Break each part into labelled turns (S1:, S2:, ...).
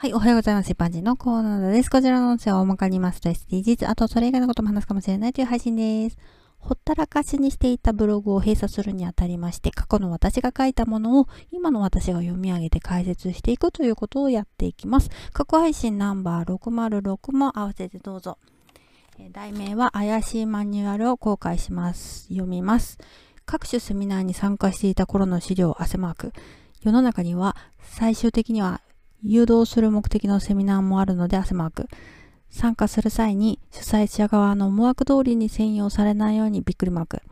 S1: はい、おはようございます。一般人のコーナーです。こちらの音声は大まかにますと SDGs、あとそれ以外のことも話すかもしれないという配信です。ほったらかしにしていたブログを閉鎖するにあたりまして、過去の私が書いたものを今の私が読み上げて解説していくということをやっていきます。過去配信ナンバー606も合わせてどうぞ。題名は怪しいマニュアルを公開します。読みます。各種セミナーに参加していた頃の資料汗マーク。世の中には最終的には誘導する目的のセミナーもあるので汗マーク。参加する際に主催者側の思惑通りに専用されないようにびっくりマーク。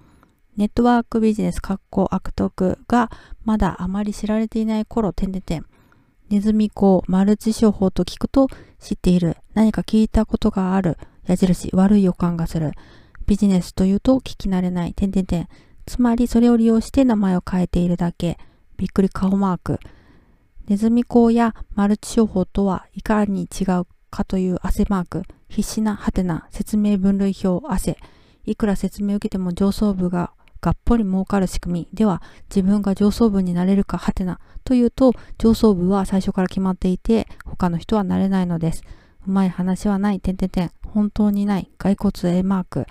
S1: ネットワークビジネス、格好悪徳がまだあまり知られていない頃、点々点。ネズミ講、マルチ商法と聞くと知っている。何か聞いたことがある。矢印、悪い予感がする。ビジネスというと聞き慣れない。点々点。つまりそれを利用して名前を変えているだけ。びっくり顔マーク。ネズミ講やマルチ商法とはいかに違うかという汗マーク、必死なハテナ、説明分類表、汗。いくら説明を受けても上層部ががっぽり儲かる仕組みでは自分が上層部になれるかハテナというと上層部は最初から決まっていて他の人はなれないのです。うまい話はない、点々点、本当にない、骸骨 A マーク。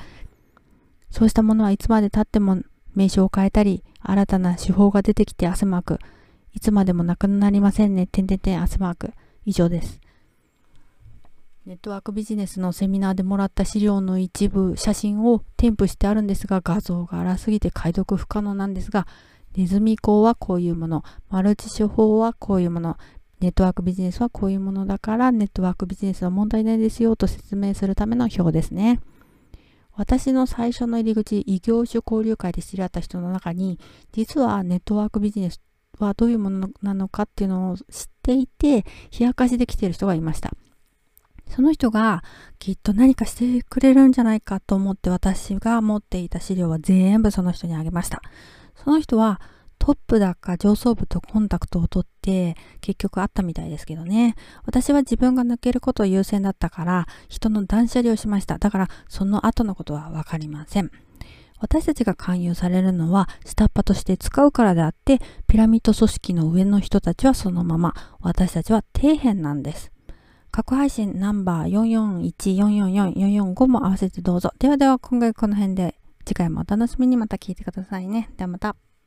S1: そうしたものはいつまで経っても名称を変えたり、新たな手法が出てきて汗マーク。いつまでもなくなりませんね。てんてんてん汗マーク。以上です。ネットワークビジネスのセミナーでもらった資料の一部、写真を添付してあるんですが、画像が荒すぎて解読不可能なんですが、ネズミ講はこういうもの、マルチ手法はこういうもの、ネットワークビジネスはこういうものだから、ネットワークビジネスは問題ないですよと説明するための表ですね。私の最初の入り口、異業種交流会で知り合った人の中に、実はネットワークビジネスはどういうものなのかっていうのを知っていて、冷やかしできてる人がいました。その人がきっと何かしてくれるんじゃないかと思って私が持っていた資料は全部その人にあげました。その人はトップだか上層部とコンタクトを取って結局あったみたいですけどね。私は自分が抜けることを優先だったから人の断捨離をしました。だからその後のことはわかりません。私たちが勧誘されるのは下っ端として使うからであって、ピラミッド組織の上の人たちはそのまま、私たちは底辺なんです。過去配信ナンバー44144445も合わせてどうぞ。ではでは今回この辺で次回もお楽しみにまた聞いてくださいね。ではまた。